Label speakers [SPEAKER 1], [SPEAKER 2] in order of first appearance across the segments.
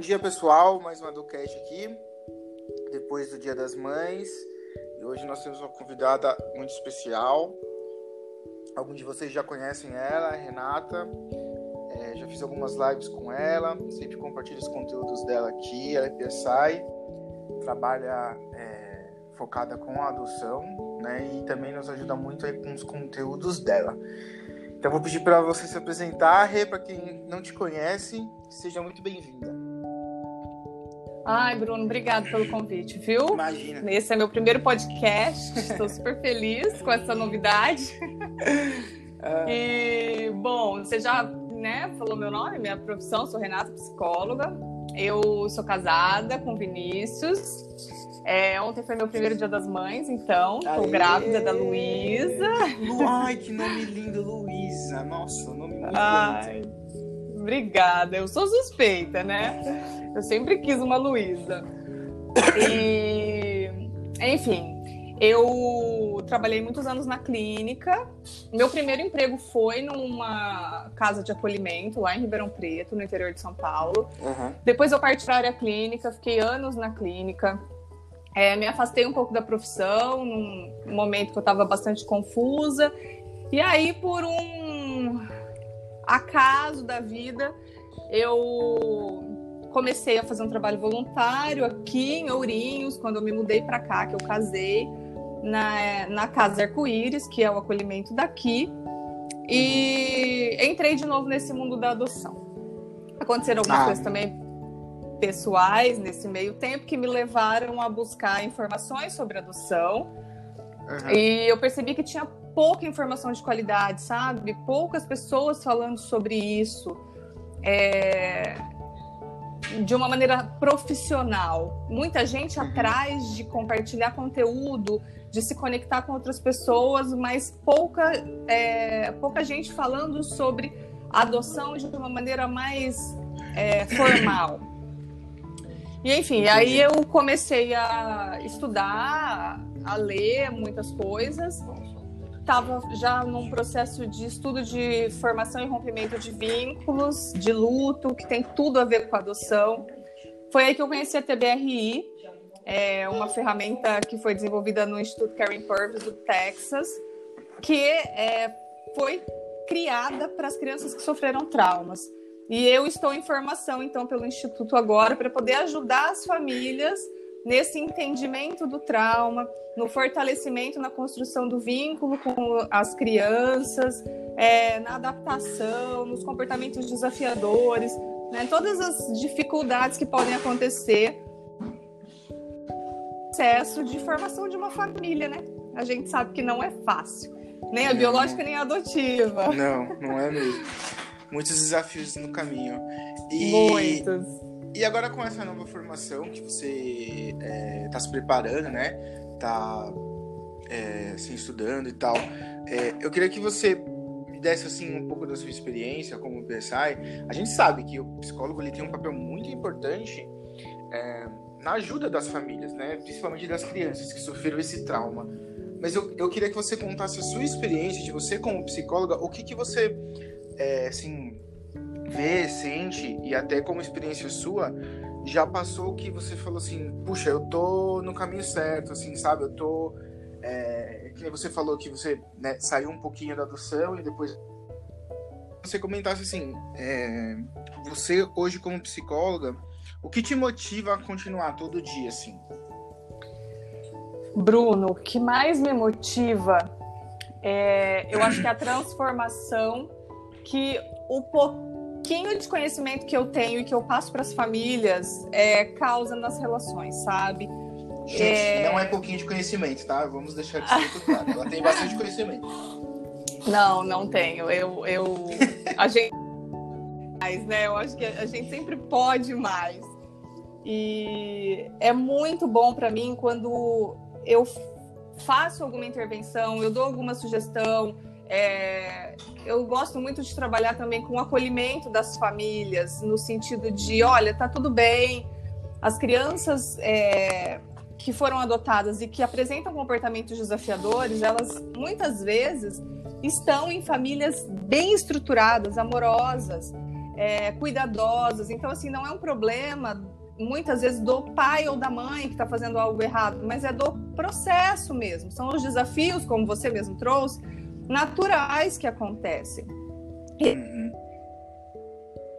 [SPEAKER 1] dia, pessoal. Mais uma do Cast aqui, depois do Dia das Mães. E hoje nós temos uma convidada muito especial. Alguns de vocês já conhecem ela, Renata. É, já fiz algumas lives com ela, sempre compartilho os conteúdos dela aqui. Ela é PSI, trabalha é, focada com a adoção, né? E também nos ajuda muito aí com os conteúdos dela. Então vou pedir para você se apresentar, Rê, para quem não te conhece, seja muito bem-vinda.
[SPEAKER 2] Ai, Bruno, obrigado pelo convite, viu?
[SPEAKER 1] Imagina.
[SPEAKER 2] Esse é meu primeiro podcast, estou super feliz com essa novidade. Ah. E, bom, você já né, falou meu nome, minha profissão, sou Renata, psicóloga. Eu sou casada com Vinícius. É, ontem foi meu primeiro dia das mães, então. Tô grávida da Luísa.
[SPEAKER 1] Ai, que nome lindo, Luísa. Nossa, nome muito Ai, bonito.
[SPEAKER 2] Obrigada. Eu sou suspeita, né? Eu sempre quis uma Luísa. E, enfim, eu trabalhei muitos anos na clínica. Meu primeiro emprego foi numa casa de acolhimento lá em Ribeirão Preto, no interior de São Paulo. Uhum. Depois eu parti para a área clínica, fiquei anos na clínica. É, me afastei um pouco da profissão, num momento que eu estava bastante confusa. E aí, por um acaso da vida, eu comecei a fazer um trabalho voluntário aqui em Ourinhos, quando eu me mudei para cá, que eu casei, na, na Casa Arco-Íris, que é o acolhimento daqui. E entrei de novo nesse mundo da adoção. Aconteceram algumas ah. coisas também pessoais nesse meio tempo que me levaram a buscar informações sobre adoção. Uhum. E eu percebi que tinha pouca informação de qualidade, sabe? Poucas pessoas falando sobre isso é... de uma maneira profissional. Muita gente uhum. atrás de compartilhar conteúdo, de se conectar com outras pessoas, mas pouca, é... pouca gente falando sobre adoção de uma maneira mais é, formal. E enfim, aí eu comecei a estudar, a ler muitas coisas. Estava já num processo de estudo de formação e rompimento de vínculos, de luto, que tem tudo a ver com adoção. Foi aí que eu conheci a TBRI, é uma ferramenta que foi desenvolvida no Instituto Karen Purvis do Texas, que é, foi criada para as crianças que sofreram traumas. E eu estou em formação, então, pelo Instituto agora, para poder ajudar as famílias nesse entendimento do trauma, no fortalecimento, na construção do vínculo com as crianças, é, na adaptação, nos comportamentos desafiadores, né, todas as dificuldades que podem acontecer processo de formação de uma família, né? A gente sabe que não é fácil, nem a biológica nem a adotiva.
[SPEAKER 1] Não, não é mesmo muitos desafios no caminho.
[SPEAKER 2] E, muitos.
[SPEAKER 1] E agora com essa nova formação que você está é, tá se preparando, né? Tá é, assim, estudando e tal. É, eu queria que você me desse assim um pouco da sua experiência como PSI. A gente sabe que o psicólogo ele tem um papel muito importante é, na ajuda das famílias, né? Principalmente das crianças que sofreram esse trauma. Mas eu, eu queria que você contasse a sua experiência de você como psicóloga, o que, que você é, assim, vê, sente, e até como experiência sua, já passou que você falou assim, puxa, eu tô no caminho certo, assim, sabe? Eu tô. É, que você falou que você né, saiu um pouquinho da adoção e depois. Você comentasse assim, é, você hoje como psicóloga, o que te motiva a continuar todo dia, assim?
[SPEAKER 2] Bruno, o que mais me motiva é, eu acho que é a transformação que o pouquinho de conhecimento que eu tenho e que eu passo para as famílias é, causa nas relações, sabe?
[SPEAKER 1] Gente, é... não é pouquinho de conhecimento, tá? Vamos deixar isso muito claro. Ela tem bastante conhecimento.
[SPEAKER 2] Não, não tenho. Eu, eu, a gente, mais, né? Eu acho que a gente sempre pode mais. E é muito bom para mim quando eu faço alguma intervenção, eu dou alguma sugestão, é, eu gosto muito de trabalhar também com o acolhimento das famílias, no sentido de, olha, tá tudo bem, as crianças é, que foram adotadas e que apresentam comportamentos desafiadores, elas muitas vezes estão em famílias bem estruturadas, amorosas, é, cuidadosas. Então, assim, não é um problema muitas vezes do pai ou da mãe que está fazendo algo errado, mas é do processo mesmo. São os desafios, como você mesmo trouxe, naturais que acontecem. Uhum.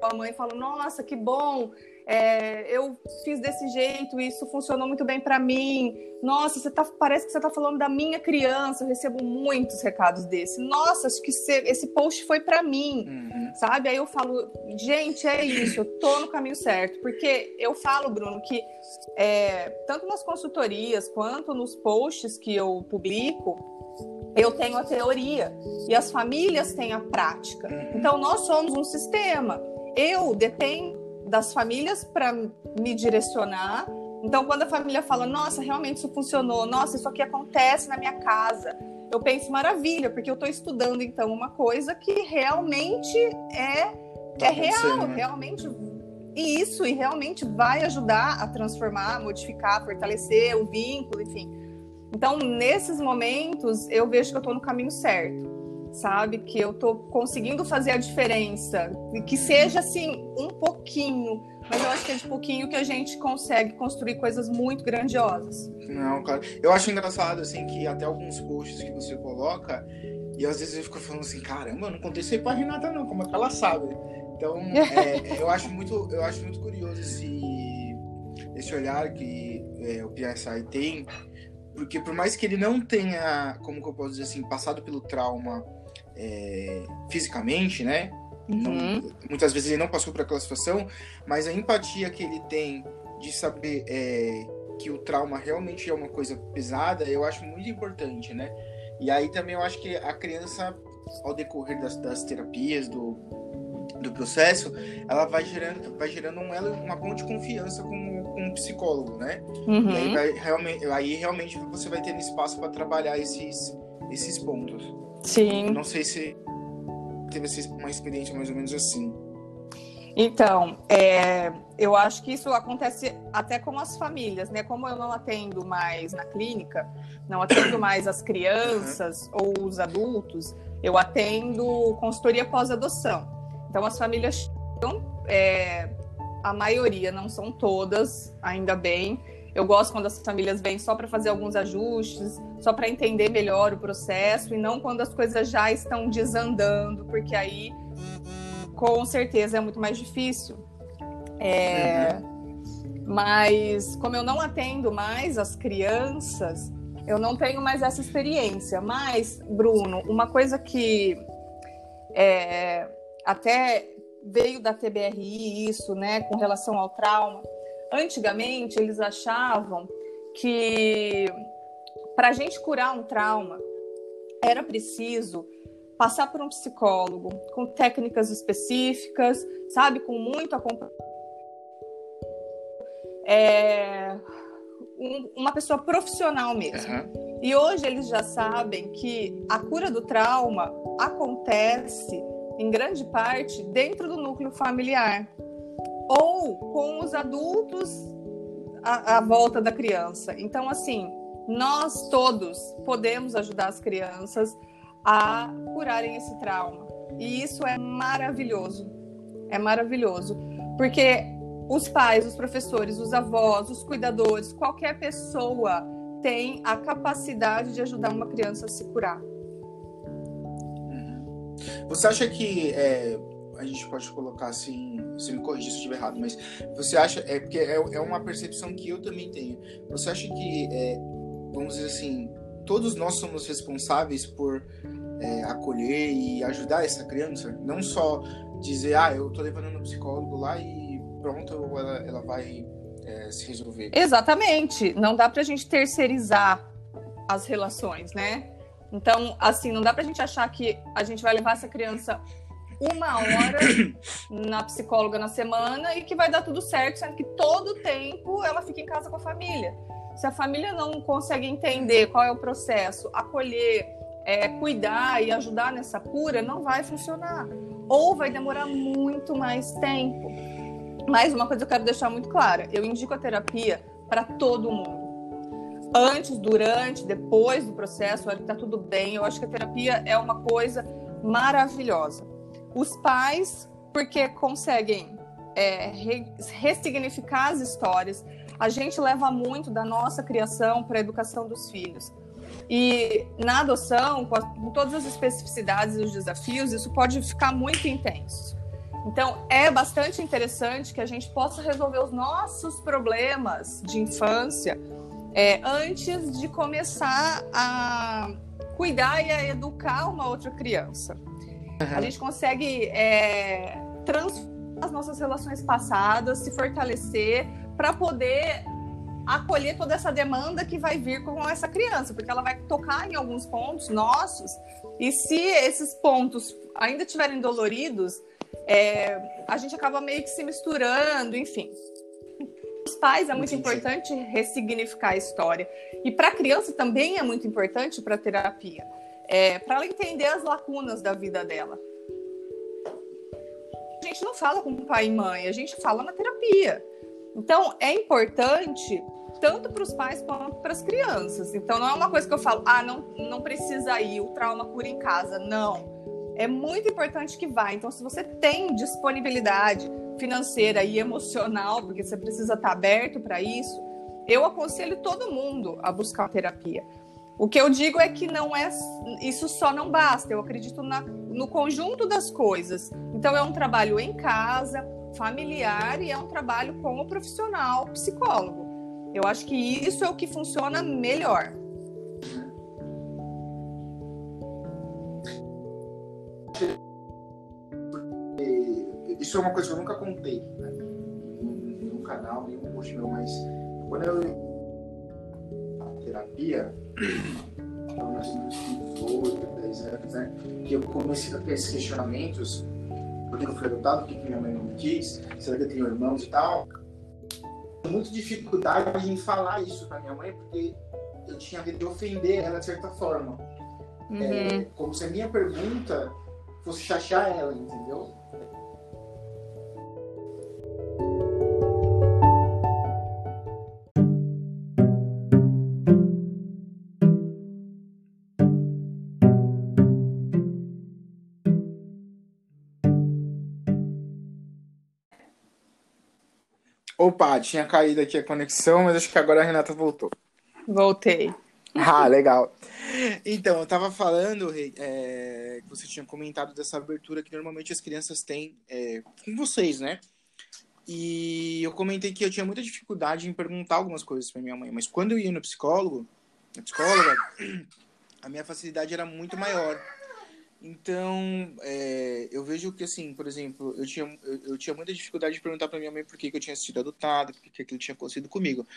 [SPEAKER 2] A mãe fala: Nossa, que bom, é, eu fiz desse jeito, isso funcionou muito bem para mim. Nossa, você tá, parece que você está falando da minha criança. Eu recebo muitos recados desse. Nossa, acho que esse post foi para mim, uhum. sabe? Aí eu falo, gente, é isso, eu tô no caminho certo. Porque eu falo, Bruno, que é, tanto nas consultorias quanto nos posts que eu publico, eu tenho a teoria e as famílias têm a prática. Então, nós somos um sistema. Eu dependo das famílias para me direcionar. Então, quando a família fala, nossa, realmente isso funcionou, nossa, isso aqui acontece na minha casa, eu penso, maravilha, porque eu estou estudando, então, uma coisa que realmente é, tá é real, né? realmente. E isso, e realmente vai ajudar a transformar, modificar, fortalecer o vínculo, enfim. Então, nesses momentos, eu vejo que eu estou no caminho certo sabe? Que eu tô conseguindo fazer a diferença. E que seja assim, um pouquinho. Mas eu acho que é de pouquinho que a gente consegue construir coisas muito grandiosas.
[SPEAKER 1] Não, cara. Eu acho engraçado, assim, que até alguns posts que você coloca, e às vezes eu fico falando assim, caramba, eu não contei isso aí pra Renata, não, como é que ela sabe? Então, é, eu, acho muito, eu acho muito curioso esse, esse olhar que é, o PSI tem, porque por mais que ele não tenha, como que eu posso dizer assim, passado pelo trauma é, fisicamente, né? Uhum. Não, muitas vezes ele não passou por aquela situação, mas a empatia que ele tem de saber é, que o trauma realmente é uma coisa pesada, eu acho muito importante, né? E aí também eu acho que a criança, ao decorrer das, das terapias, do, do processo, ela vai gerando, vai gerando um, uma ponte de confiança com, com o psicólogo, né? Uhum. E aí, vai, realmente, aí realmente você vai ter espaço para trabalhar esses, esses pontos.
[SPEAKER 2] Sim.
[SPEAKER 1] Não sei se teve uma experiência mais ou menos assim.
[SPEAKER 2] Então, é, eu acho que isso acontece até com as famílias, né? Como eu não atendo mais na clínica, não atendo mais as crianças uhum. ou os adultos, eu atendo consultoria pós-adoção. Então, as famílias é, a maioria, não são todas, ainda bem, eu gosto quando as famílias vêm só para fazer alguns ajustes, só para entender melhor o processo e não quando as coisas já estão desandando, porque aí com certeza é muito mais difícil. É, uhum. Mas como eu não atendo mais as crianças, eu não tenho mais essa experiência. Mas, Bruno, uma coisa que é, até veio da TBRI isso, né, com relação ao trauma Antigamente, eles achavam que para a gente curar um trauma era preciso passar por um psicólogo com técnicas específicas, sabe, com muito acompanhamento. É, um, uma pessoa profissional mesmo. Uhum. E hoje eles já sabem que a cura do trauma acontece, em grande parte, dentro do núcleo familiar ou com os adultos à, à volta da criança. Então, assim, nós todos podemos ajudar as crianças a curarem esse trauma. E isso é maravilhoso. É maravilhoso. Porque os pais, os professores, os avós, os cuidadores, qualquer pessoa tem a capacidade de ajudar uma criança a se curar.
[SPEAKER 1] Você acha que é, a gente pode colocar assim, você me corrija se eu estiver errado, mas você acha, é porque é, é uma percepção que eu também tenho. Você acha que, é, vamos dizer assim, todos nós somos responsáveis por é, acolher e ajudar essa criança? Não só dizer, ah, eu tô levando no psicólogo lá e pronto, ela, ela vai é, se resolver.
[SPEAKER 2] Exatamente. Não dá pra gente terceirizar as relações, né? Então, assim, não dá pra gente achar que a gente vai levar essa criança uma hora na psicóloga na semana e que vai dar tudo certo, sendo que todo tempo ela fica em casa com a família. Se a família não consegue entender qual é o processo, acolher, é, cuidar e ajudar nessa cura, não vai funcionar. Ou vai demorar muito mais tempo. Mas uma coisa eu quero deixar muito clara: eu indico a terapia para todo mundo. Antes, durante, depois do processo, olha que tá tudo bem. Eu acho que a terapia é uma coisa maravilhosa. Os pais porque conseguem é, re, ressignificar as histórias. A gente leva muito da nossa criação para a educação dos filhos. E na adoção, com, todas as especificidades e os desafios, isso pode ficar muito intenso. Então, é bastante interessante que a gente possa resolver os nossos problemas de infância é, antes de começar a cuidar e a educar uma outra criança. Uhum. A gente consegue é, transformar as nossas relações passadas, se fortalecer para poder acolher toda essa demanda que vai vir com essa criança, porque ela vai tocar em alguns pontos nossos, e se esses pontos ainda estiverem doloridos, é, a gente acaba meio que se misturando, enfim. Os pais é muito importante ressignificar a história. E para a criança também é muito importante para a terapia, é, para ela entender as lacunas da vida dela. A gente não fala com pai e mãe, a gente fala na terapia. Então, é importante tanto para os pais quanto para as crianças. Então, não é uma coisa que eu falo, ah, não, não precisa ir, o trauma cura em casa. Não. É muito importante que vá. Então, se você tem disponibilidade financeira e emocional, porque você precisa estar aberto para isso, eu aconselho todo mundo a buscar terapia. O que eu digo é que não é isso só não basta. Eu acredito na, no conjunto das coisas. Então é um trabalho em casa, familiar e é um trabalho com o profissional psicólogo. Eu acho que isso é o que funciona melhor.
[SPEAKER 1] Isso é uma coisa que eu nunca contei né? no canal, nenhum post meu, mas quando eu a terapia, então, nós temos 8, 10 anos, né? Que eu comecei a ter esses questionamentos porque eu fui adotado, porque minha mãe não me quis, será que eu tenho irmãos e tal. Muita dificuldade em falar isso para minha mãe, porque eu tinha medo de ofender ela de certa forma. Uhum. É, como se a minha pergunta fosse chatear ela, entendeu? Opa, tinha caído aqui a conexão, mas acho que agora a Renata voltou.
[SPEAKER 2] Voltei.
[SPEAKER 1] Ah, legal. Então, eu estava falando é, que você tinha comentado dessa abertura que normalmente as crianças têm é, com vocês, né? E eu comentei que eu tinha muita dificuldade em perguntar algumas coisas para minha mãe, mas quando eu ia no psicólogo, na psicóloga, a minha facilidade era muito maior. Então, é, eu vejo que, assim, por exemplo, eu tinha, eu, eu tinha muita dificuldade de perguntar para minha mãe por que, que eu tinha sido adotado, por que aquilo tinha acontecido comigo.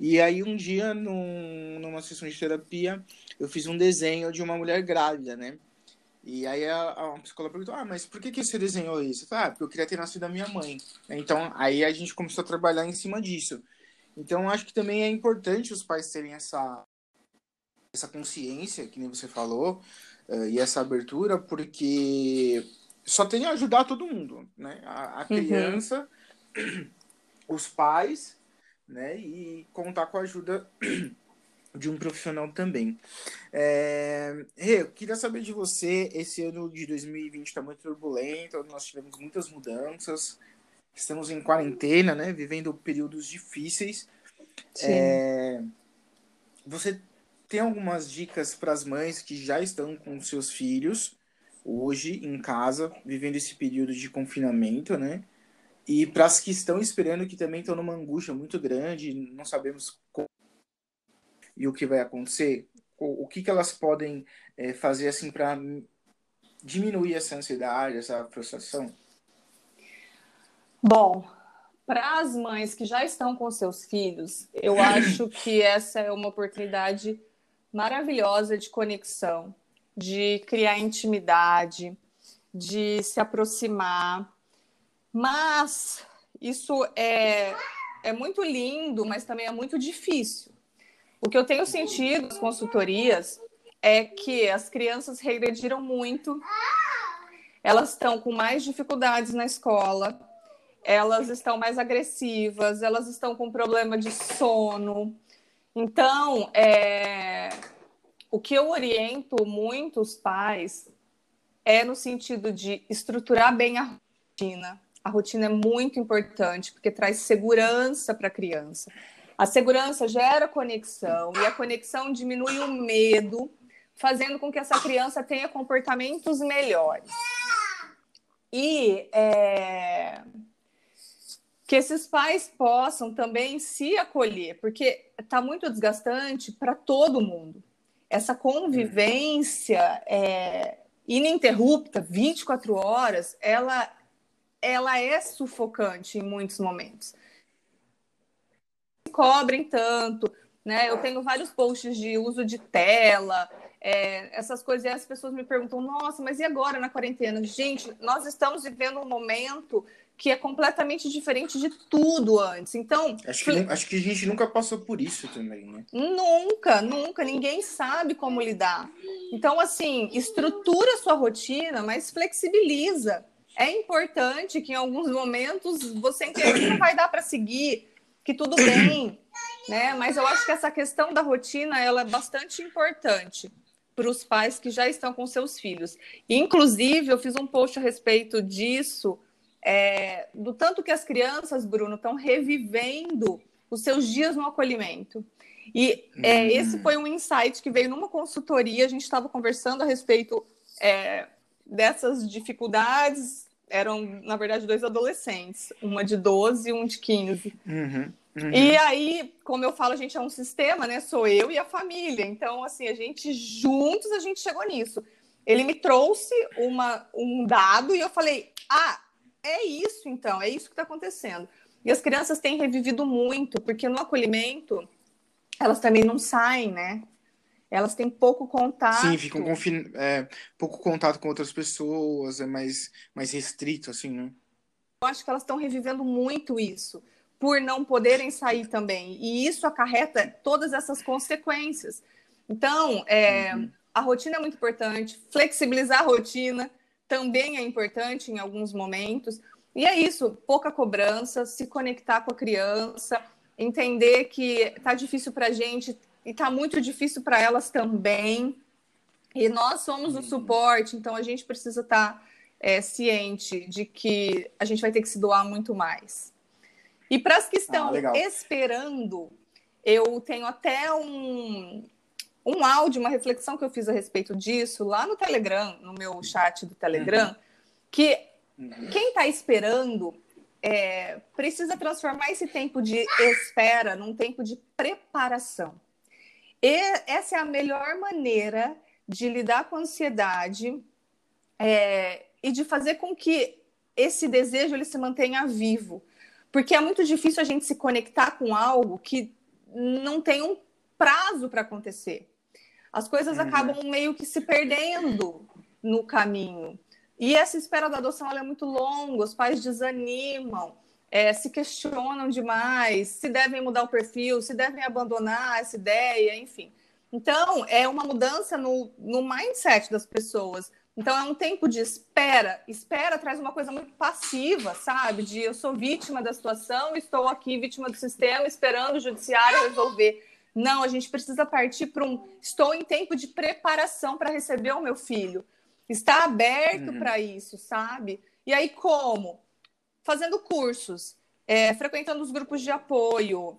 [SPEAKER 1] E aí, um dia, num, numa sessão de terapia, eu fiz um desenho de uma mulher grávida, né? E aí a, a psicóloga perguntou, ah, mas por que, que você desenhou isso? Ah, porque eu queria ter nascido da minha mãe. Então, aí a gente começou a trabalhar em cima disso. Então, acho que também é importante os pais terem essa, essa consciência, que nem você falou, e essa abertura, porque só tem a ajudar todo mundo, né? A, a uhum. criança, uhum. os pais, né? E contar com a ajuda de um profissional também. É... Rê, eu queria saber de você, esse ano de 2020 está muito turbulento, nós tivemos muitas mudanças, estamos em quarentena, né? Vivendo períodos difíceis. É... Você tem algumas dicas para as mães que já estão com seus filhos hoje em casa, vivendo esse período de confinamento, né? E para as que estão esperando, que também estão numa angústia muito grande, não sabemos como e o que vai acontecer, o, que, que elas podem é, fazer assim para diminuir essa ansiedade, essa frustração?
[SPEAKER 2] Bom, para as mães que já estão com seus filhos, eu acho que essa é uma oportunidade maravilhosa de conexão, de criar intimidade, de se aproximar. Mas isso é, é muito lindo, mas também é muito difícil. O que eu tenho sentido nas consultorias é que as crianças regrediram muito, elas estão com mais dificuldades na escola, elas estão mais agressivas, elas estão com problema de sono, então, é, o que eu oriento muitos pais é no sentido de estruturar bem a rotina. A rotina é muito importante porque traz segurança para a criança. A segurança gera conexão e a conexão diminui o medo, fazendo com que essa criança tenha comportamentos melhores. E é, que esses pais possam também se acolher, porque está muito desgastante para todo mundo. Essa convivência é, ininterrupta, 24 horas, ela, ela é sufocante em muitos momentos. Cobrem tanto, né? Eu tenho vários posts de uso de tela, é, essas coisas, e as pessoas me perguntam, nossa, mas e agora na quarentena? Gente, nós estamos vivendo um momento que é completamente diferente de tudo antes. Então.
[SPEAKER 1] Acho que, acho que a gente nunca passou por isso também, né?
[SPEAKER 2] Nunca, nunca. Ninguém sabe como lidar. Então, assim, estrutura a sua rotina, mas flexibiliza. É importante que em alguns momentos você entenda que não vai dar para seguir, que tudo bem, né? Mas eu acho que essa questão da rotina ela é bastante importante para os pais que já estão com seus filhos. Inclusive, eu fiz um post a respeito disso é, do tanto que as crianças, Bruno, estão revivendo os seus dias no acolhimento. E é, hum. esse foi um insight que veio numa consultoria, a gente estava conversando a respeito é, dessas dificuldades. Eram, na verdade, dois adolescentes, uma de 12 e um de 15. Uhum, uhum. E aí, como eu falo, a gente é um sistema, né? Sou eu e a família. Então, assim, a gente juntos a gente chegou nisso. Ele me trouxe uma, um dado e eu falei: ah, é isso, então, é isso que está acontecendo. E as crianças têm revivido muito, porque no acolhimento elas também não saem, né? Elas têm pouco contato.
[SPEAKER 1] Sim, ficam com é, pouco contato com outras pessoas, é mais, mais restrito, assim, né?
[SPEAKER 2] Eu acho que elas estão revivendo muito isso, por não poderem sair também. E isso acarreta todas essas consequências. Então, é, uhum. a rotina é muito importante, flexibilizar a rotina, também é importante em alguns momentos. E é isso, pouca cobrança, se conectar com a criança, entender que tá difícil para a gente e tá muito difícil para elas também. E nós somos o suporte, então a gente precisa estar tá, é, ciente de que a gente vai ter que se doar muito mais. E para as que estão ah, esperando, eu tenho até um, um áudio, uma reflexão que eu fiz a respeito disso lá no Telegram, no meu chat do Telegram, uhum. que uhum. quem está esperando é, precisa transformar esse tempo de espera num tempo de preparação. E essa é a melhor maneira de lidar com a ansiedade é, e de fazer com que esse desejo ele se mantenha vivo. Porque é muito difícil a gente se conectar com algo que não tem um prazo para acontecer as coisas uhum. acabam meio que se perdendo no caminho. E essa espera da adoção é muito longa, os pais desanimam, é, se questionam demais, se devem mudar o perfil, se devem abandonar essa ideia, enfim. Então, é uma mudança no, no mindset das pessoas. Então, é um tempo de espera. Espera traz uma coisa muito passiva, sabe? De eu sou vítima da situação, estou aqui vítima do sistema, esperando o judiciário resolver. Não, a gente precisa partir para um. Estou em tempo de preparação para receber o meu filho. Está aberto uhum. para isso, sabe? E aí, como? Fazendo cursos, é, frequentando os grupos de apoio,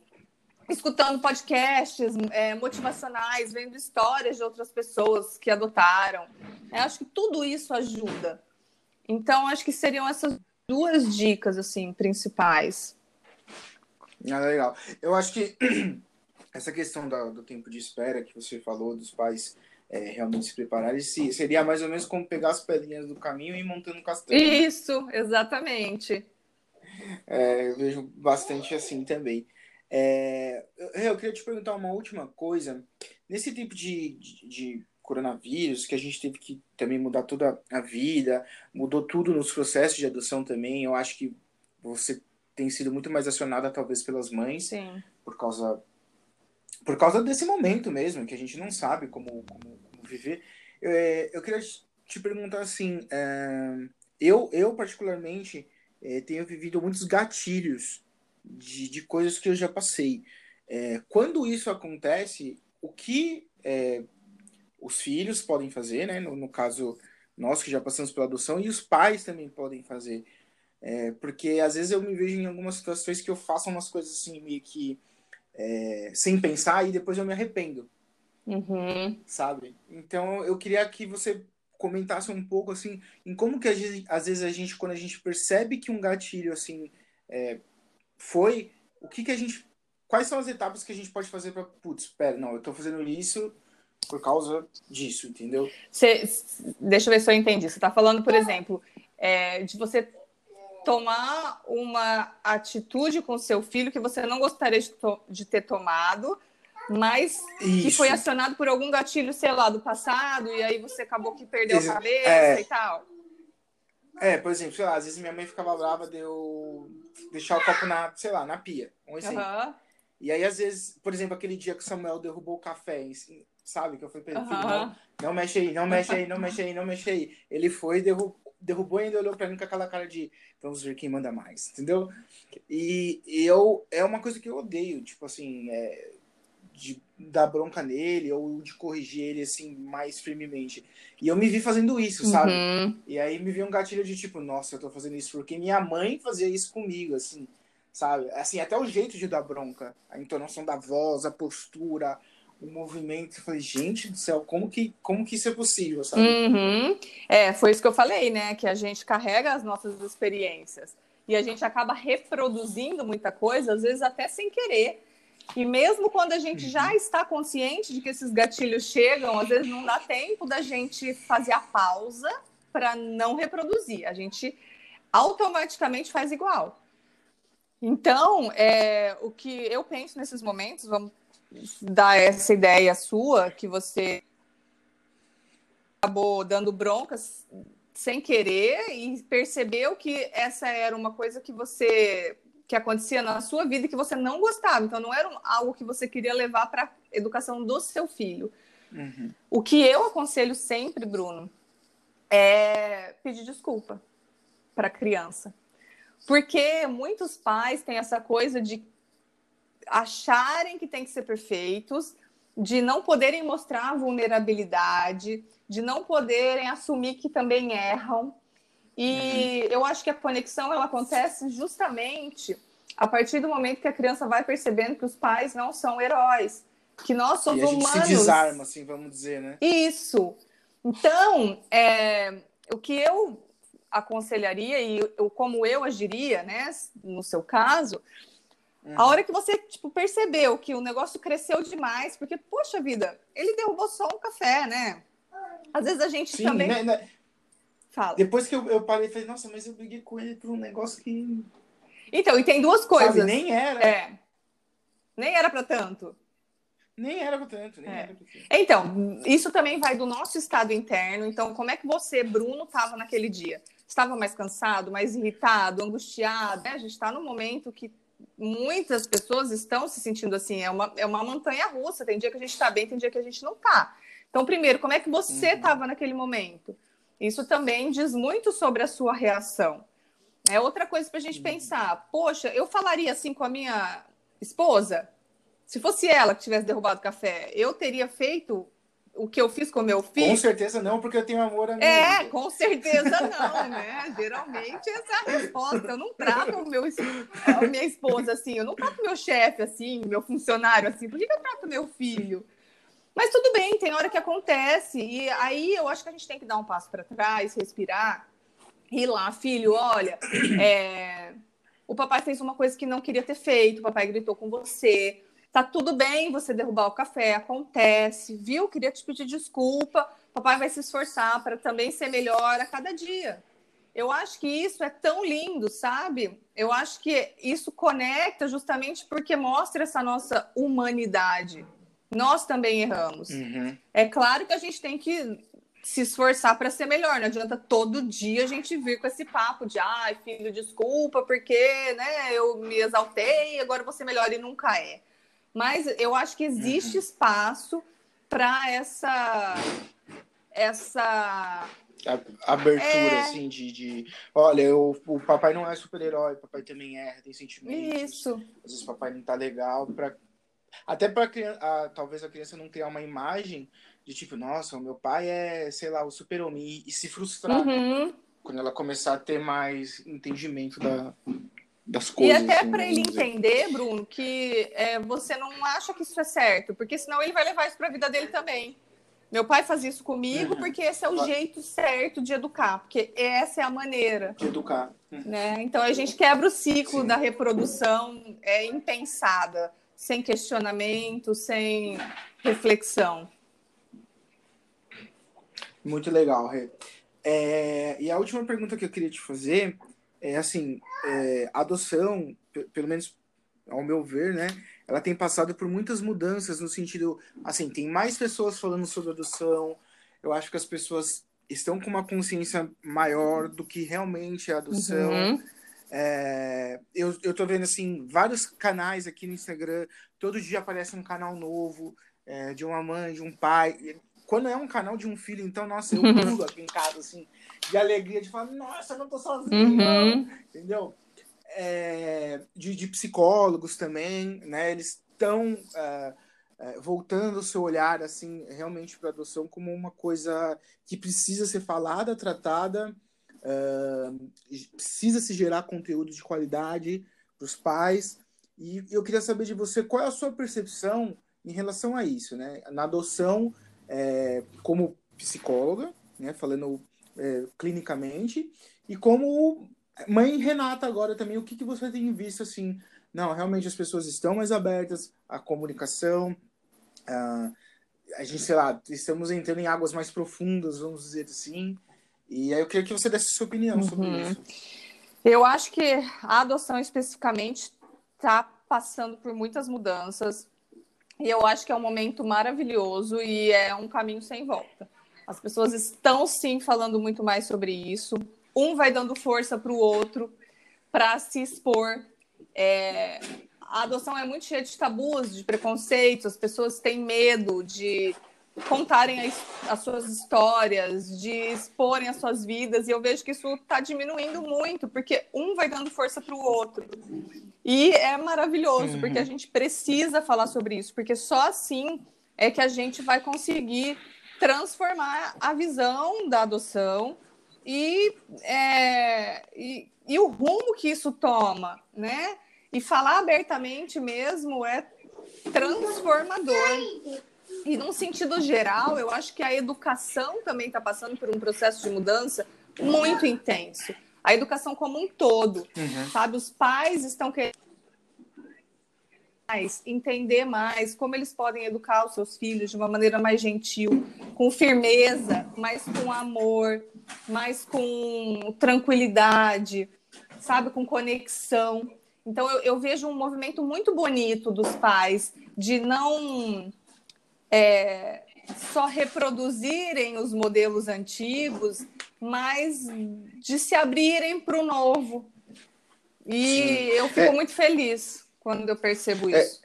[SPEAKER 2] escutando podcasts é, motivacionais, vendo histórias de outras pessoas que adotaram. Eu acho que tudo isso ajuda. Então, acho que seriam essas duas dicas assim principais.
[SPEAKER 1] Ah, legal. Eu acho que essa questão da, do tempo de espera que você falou, dos pais é, realmente se prepararem, se, seria mais ou menos como pegar as pedrinhas do caminho e ir montando um castelo.
[SPEAKER 2] Isso, exatamente.
[SPEAKER 1] É, eu vejo bastante assim também. É, eu, queria te perguntar uma última coisa. Nesse tipo de, de, de, coronavírus, que a gente teve que também mudar toda a vida, mudou tudo nos processos de adoção também, eu acho que você tem sido muito mais acionada, talvez, pelas mães,
[SPEAKER 2] Sim.
[SPEAKER 1] por causa por causa desse momento mesmo, que a gente não sabe como, como, como viver. Eu, é, eu queria te perguntar assim, é, eu, eu particularmente é, tenho vivido muitos gatilhos de, de coisas que eu já passei. É, quando isso acontece, o que é, os filhos podem fazer, né? No, no, caso, nós que já passamos pela adoção, e os pais também podem fazer É, porque às vezes eu me vejo em algumas situações que eu faço umas coisas assim, meio que é, sem pensar e depois eu me arrependo.
[SPEAKER 2] Uhum.
[SPEAKER 1] Sabe? Então eu queria que você comentasse um pouco assim em como que às vezes a gente, quando a gente percebe que um gatilho assim é, foi, o que que a gente. Quais são as etapas que a gente pode fazer para, putz, pera, não, eu tô fazendo isso por causa disso, entendeu?
[SPEAKER 2] Cê, deixa eu ver se eu entendi. Você tá falando, por exemplo, é, de você tomar uma atitude com seu filho que você não gostaria de, de ter tomado, mas Isso. que foi acionado por algum gatilho, sei lá, do passado, e aí você acabou que perdeu a cabeça é... e tal.
[SPEAKER 1] É, por exemplo, sei lá, às vezes minha mãe ficava brava de eu deixar o copo na, sei lá, na pia. Um exemplo. Uhum. E aí, às vezes, por exemplo, aquele dia que o Samuel derrubou o café, sabe? Que eu falei pra ele, uhum. não, não mexe aí, não mexe aí, não mexe aí, não mexe aí. Ele foi e derrubou, derrubou e ainda olhou pra mim com aquela cara de vamos ver quem manda mais, entendeu? E, e eu é uma coisa que eu odeio, tipo assim, é, de dar bronca nele ou de corrigir ele assim mais firmemente. E eu me vi fazendo isso, sabe? Uhum. E aí me vi um gatilho de tipo, nossa, eu tô fazendo isso porque minha mãe fazia isso comigo, assim, sabe? Assim, até o jeito de dar bronca, a entonação da voz, a postura, o movimento. Eu falei, gente do céu, como que, como que isso é possível, sabe?
[SPEAKER 2] Uhum. É, foi isso que eu falei, né? Que a gente carrega as nossas experiências e a gente acaba reproduzindo muita coisa, às vezes até sem querer. E mesmo quando a gente já uhum. está consciente de que esses gatilhos chegam, às vezes não dá tempo da gente fazer a pausa para não reproduzir. A gente automaticamente faz igual. Então, é, o que eu penso nesses momentos, vamos dar essa ideia sua, que você acabou dando broncas sem querer e percebeu que essa era uma coisa que você que acontecia na sua vida e que você não gostava. Então não era algo que você queria levar para a educação do seu filho. Uhum. O que eu aconselho sempre, Bruno, é pedir desculpa para a criança. Porque muitos pais têm essa coisa de acharem que tem que ser perfeitos, de não poderem mostrar vulnerabilidade, de não poderem assumir que também erram. E uhum. eu acho que a conexão ela acontece justamente a partir do momento que a criança vai percebendo que os pais não são heróis, que nós somos e a gente humanos.
[SPEAKER 1] se desarma, assim, vamos dizer, né?
[SPEAKER 2] Isso. Então, é, o que eu aconselharia e eu, como eu agiria, né, no seu caso, Uhum. A hora que você, tipo, percebeu que o negócio cresceu demais, porque, poxa vida, ele derrubou só um café, né? Às vezes a gente Sim, também. Né, né?
[SPEAKER 1] Fala. Depois que eu, eu parei, falei, nossa, mas eu briguei com ele por um negócio que.
[SPEAKER 2] Então, e tem duas coisas. Sabe,
[SPEAKER 1] nem era.
[SPEAKER 2] É. Nem era para tanto.
[SPEAKER 1] Nem era para tanto, nem é. era pra tanto.
[SPEAKER 2] Então, isso também vai do nosso estado interno. Então, como é que você, Bruno, estava naquele dia? Estava mais cansado, mais irritado, angustiado? Né? A gente está num momento que muitas pessoas estão se sentindo assim. É uma, é uma montanha russa. Tem dia que a gente está bem, tem dia que a gente não está. Então, primeiro, como é que você estava uhum. naquele momento? Isso também diz muito sobre a sua reação. É outra coisa para a gente uhum. pensar. Poxa, eu falaria assim com a minha esposa? Se fosse ela que tivesse derrubado o café, eu teria feito o que eu fiz com meu filho?
[SPEAKER 1] Com certeza não, porque eu tenho amor a mim.
[SPEAKER 2] É, com certeza não, né? Geralmente essa é a resposta. Eu não trato meu, a minha esposa assim, eu não trato meu chefe assim, meu funcionário assim. Por que, que eu trato meu filho? Mas tudo bem, tem hora que acontece. E aí eu acho que a gente tem que dar um passo para trás, respirar. E lá, filho, olha, é... o papai fez uma coisa que não queria ter feito, o papai gritou com você Tá tudo bem você derrubar o café, acontece, viu? Queria te pedir desculpa. Papai vai se esforçar para também ser melhor a cada dia. Eu acho que isso é tão lindo, sabe? Eu acho que isso conecta justamente porque mostra essa nossa humanidade. Nós também erramos. Uhum. É claro que a gente tem que se esforçar para ser melhor. Não adianta todo dia a gente vir com esse papo de ai, filho, desculpa, porque né, eu me exaltei, agora você melhor e nunca é. Mas eu acho que existe uhum. espaço para essa essa
[SPEAKER 1] abertura é... assim de, de olha eu, o papai não é super herói o papai também erra tem sentimentos
[SPEAKER 2] isso
[SPEAKER 1] às vezes o papai não tá legal para até para talvez a criança não criar uma imagem de tipo nossa o meu pai é sei lá o super homem e, e se frustrar
[SPEAKER 2] uhum.
[SPEAKER 1] quando ela começar a ter mais entendimento da, das coisas.
[SPEAKER 2] E até assim, para ele entender, Bruno, que é, você não acha que isso é certo, porque senão ele vai levar isso para a vida dele também. Meu pai faz isso comigo uhum. porque esse é o jeito certo de educar, porque essa é a maneira
[SPEAKER 1] de educar.
[SPEAKER 2] Uhum. Né? Então a gente quebra o ciclo Sim. da reprodução é, impensada, sem questionamento, sem reflexão.
[SPEAKER 1] Muito legal, Rê. É, e a última pergunta que eu queria te fazer é assim, é, adoção, pelo menos ao meu ver, né, ela tem passado por muitas mudanças no sentido, assim, tem mais pessoas falando sobre adoção. Eu acho que as pessoas estão com uma consciência maior do que realmente é a adoção. Uhum. É, eu, eu tô vendo, assim, vários canais aqui no Instagram, todo dia aparece um canal novo é, de uma mãe, de um pai. Quando é um canal de um filho, então, nossa, eu pulo aqui em casa, assim, de alegria, de falar, nossa, eu não tô sozinho, uhum. entendeu? É, de, de, psicólogos também, né? Eles estão uh, uh, voltando o seu olhar, assim, realmente para adoção como uma coisa que precisa ser falada, tratada, uh, precisa se gerar conteúdo de qualidade para os pais. E eu queria saber de você qual é a sua percepção em relação a isso, né? Na adoção, é, como psicóloga, né, falando é, clinicamente, e como mãe Renata agora também, o que, que você tem visto assim? Não, realmente as pessoas estão mais abertas à comunicação, a, a gente, sei lá, estamos entrando em águas mais profundas, vamos dizer assim, e aí eu queria que você desse sua opinião uhum. sobre isso.
[SPEAKER 2] Eu acho que a adoção especificamente está passando por muitas mudanças. E eu acho que é um momento maravilhoso e é um caminho sem volta. As pessoas estão sim falando muito mais sobre isso. Um vai dando força para o outro para se expor. É... A adoção é muito cheia de tabus, de preconceitos. As pessoas têm medo de contarem as, as, suas histórias, de exporem as suas vidas, e eu vejo que isso está diminuindo muito, porque um vai dando força para o outro. E é maravilhoso, uhum. porque a gente precisa falar sobre isso, porque só assim é que a gente vai conseguir transformar a visão da adoção e, é, e, e o rumo que isso toma, né? E falar abertamente mesmo é transformador. E num sentido geral, eu acho que a educação também está passando por um processo de mudança muito intenso. A educação como um todo, uhum. sabe? Os pais estão querendo mais, entender mais como eles podem educar os seus filhos de uma maneira mais gentil, com firmeza, mais com amor, mais com tranquilidade, sabe, com conexão. Então eu, eu vejo um movimento muito bonito dos pais de não é, só reproduzirem os modelos antigos, mas de se abrirem para o novo. E Sim. eu fico é... muito feliz quando eu percebo é, isso.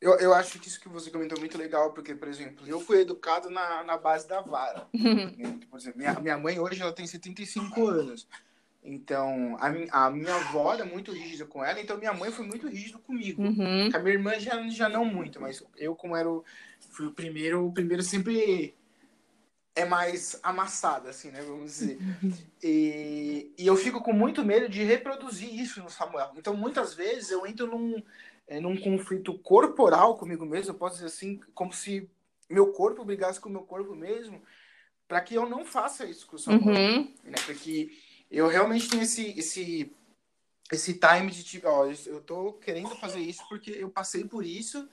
[SPEAKER 1] Eu, eu acho que isso que você comentou é muito legal, porque, por exemplo, eu fui educado na, na base da vara. por exemplo, minha, minha mãe hoje ela tem 75 anos. Então, a, minha, a minha avó era muito rígida com ela, então minha mãe foi muito rígida comigo. Uhum. A minha irmã já, já não muito, mas eu, como era o, fui o primeiro, o primeiro sempre é mais amassada, assim, né? Vamos dizer. E, e eu fico com muito medo de reproduzir isso no Samuel. Então, muitas vezes eu entro num, é, num conflito corporal comigo mesmo, eu posso dizer assim, como se meu corpo brigasse com o meu corpo mesmo, para que eu não faça isso com o Samuel. Uhum. Né? Porque eu realmente tenho esse, esse, esse time de tipo, ó, eu tô querendo fazer isso porque eu passei por isso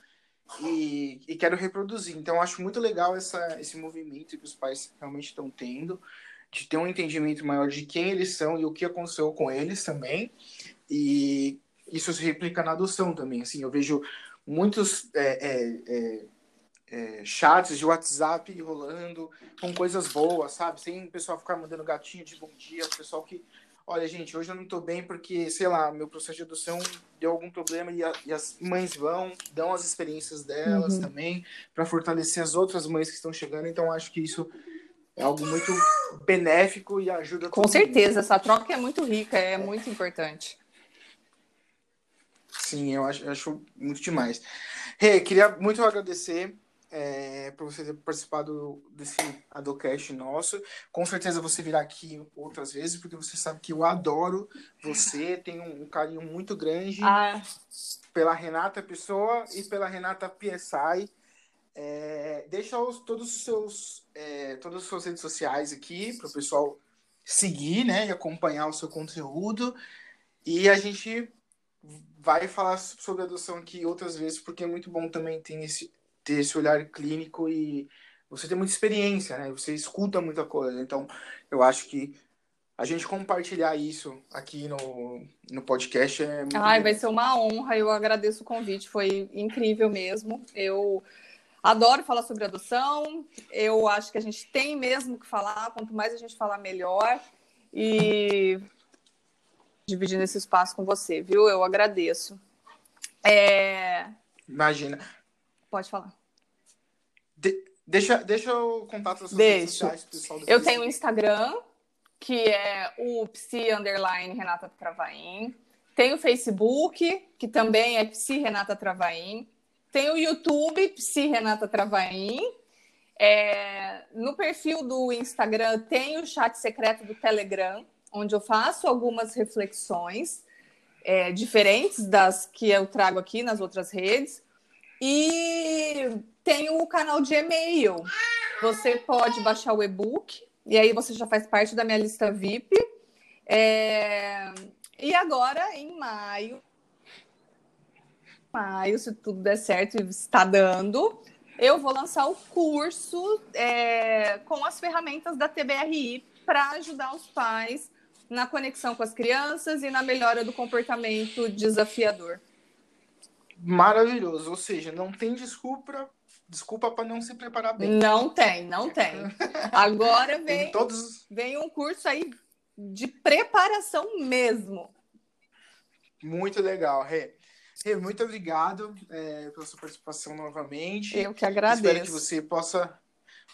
[SPEAKER 1] e, e quero reproduzir. Então, acho muito legal essa, esse movimento que os pais realmente estão tendo, de ter um entendimento maior de quem eles são e o que aconteceu com eles também. E isso se replica na adoção também. Assim, eu vejo muitos é, é, é, é chats de WhatsApp rolando com coisas boas, sabe? Sem o pessoal ficar mandando gatinho de bom dia, o pessoal que olha, gente, hoje eu não tô bem porque, sei lá, meu processo de adoção deu algum problema e, a, e as mães vão, dão as experiências delas uhum. também, para fortalecer as outras mães que estão chegando. Então, acho que isso é algo muito benéfico e ajuda
[SPEAKER 2] Com certeza, mundo. essa troca é muito rica, é, é, muito importante.
[SPEAKER 1] Sim, eu acho, eu acho muito demais. Rê, hey, queria muito agradecer é, por você ter participado desse Adocast nosso. Com certeza você virá aqui outras vezes, porque você sabe que eu adoro você, tenho um carinho muito grande ah. pela Renata Pessoa e pela Renata PSI. É, deixa os, todos os seus é, todas as suas redes sociais aqui para o pessoal seguir, né, e acompanhar o seu conteúdo. E a gente vai falar sobre adoção aqui outras vezes, porque é muito bom também ter esse, ter esse olhar clínico e você tem muita experiência, né? Você escuta muita coisa. Então, eu acho que a gente compartilhar isso aqui no, no podcast é muito
[SPEAKER 2] Ai, vai ser uma honra. Eu agradeço o convite. Foi incrível mesmo. Eu adoro falar sobre adoção. Eu acho que a gente tem mesmo que falar. Quanto mais a gente falar, melhor. E dividindo esse espaço com você, viu? Eu agradeço. É...
[SPEAKER 1] Imagina.
[SPEAKER 2] Pode falar.
[SPEAKER 1] De, deixa, deixa eu contato das
[SPEAKER 2] redes sociais, pessoal. Eu tenho o Instagram, que é o psi underline Renata Travaim. Tem o Facebook, que também é psi Renata Travaim. Tem o YouTube, psi Renata Travaim. É, no perfil do Instagram tem o chat secreto do Telegram, onde eu faço algumas reflexões é, diferentes das que eu trago aqui nas outras redes. E tem o canal de e-mail. Você pode baixar o e-book e aí você já faz parte da minha lista VIP. É... E agora, em maio, maio, se tudo der certo e está dando, eu vou lançar o curso é, com as ferramentas da TBRI para ajudar os pais na conexão com as crianças e na melhora do comportamento desafiador
[SPEAKER 1] maravilhoso. Ou seja, não tem desculpa desculpa para não se preparar bem.
[SPEAKER 2] Não tem, não tem. Agora vem, todos... vem um curso aí de preparação mesmo.
[SPEAKER 1] Muito legal, Rê. Rê muito obrigado é, pela sua participação novamente.
[SPEAKER 2] Eu que agradeço.
[SPEAKER 1] Espero que você possa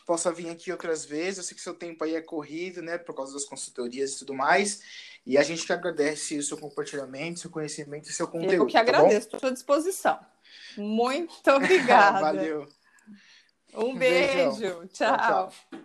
[SPEAKER 1] possa vir aqui outras vezes. Eu sei que seu tempo aí é corrido, né, por causa das consultorias e tudo mais. E a gente que agradece o seu compartilhamento, seu conhecimento e seu conteúdo. Eu
[SPEAKER 2] que tá agradeço, tá à sua disposição. Muito obrigada.
[SPEAKER 1] Valeu.
[SPEAKER 2] Um beijo. Beijão. tchau. tchau. tchau.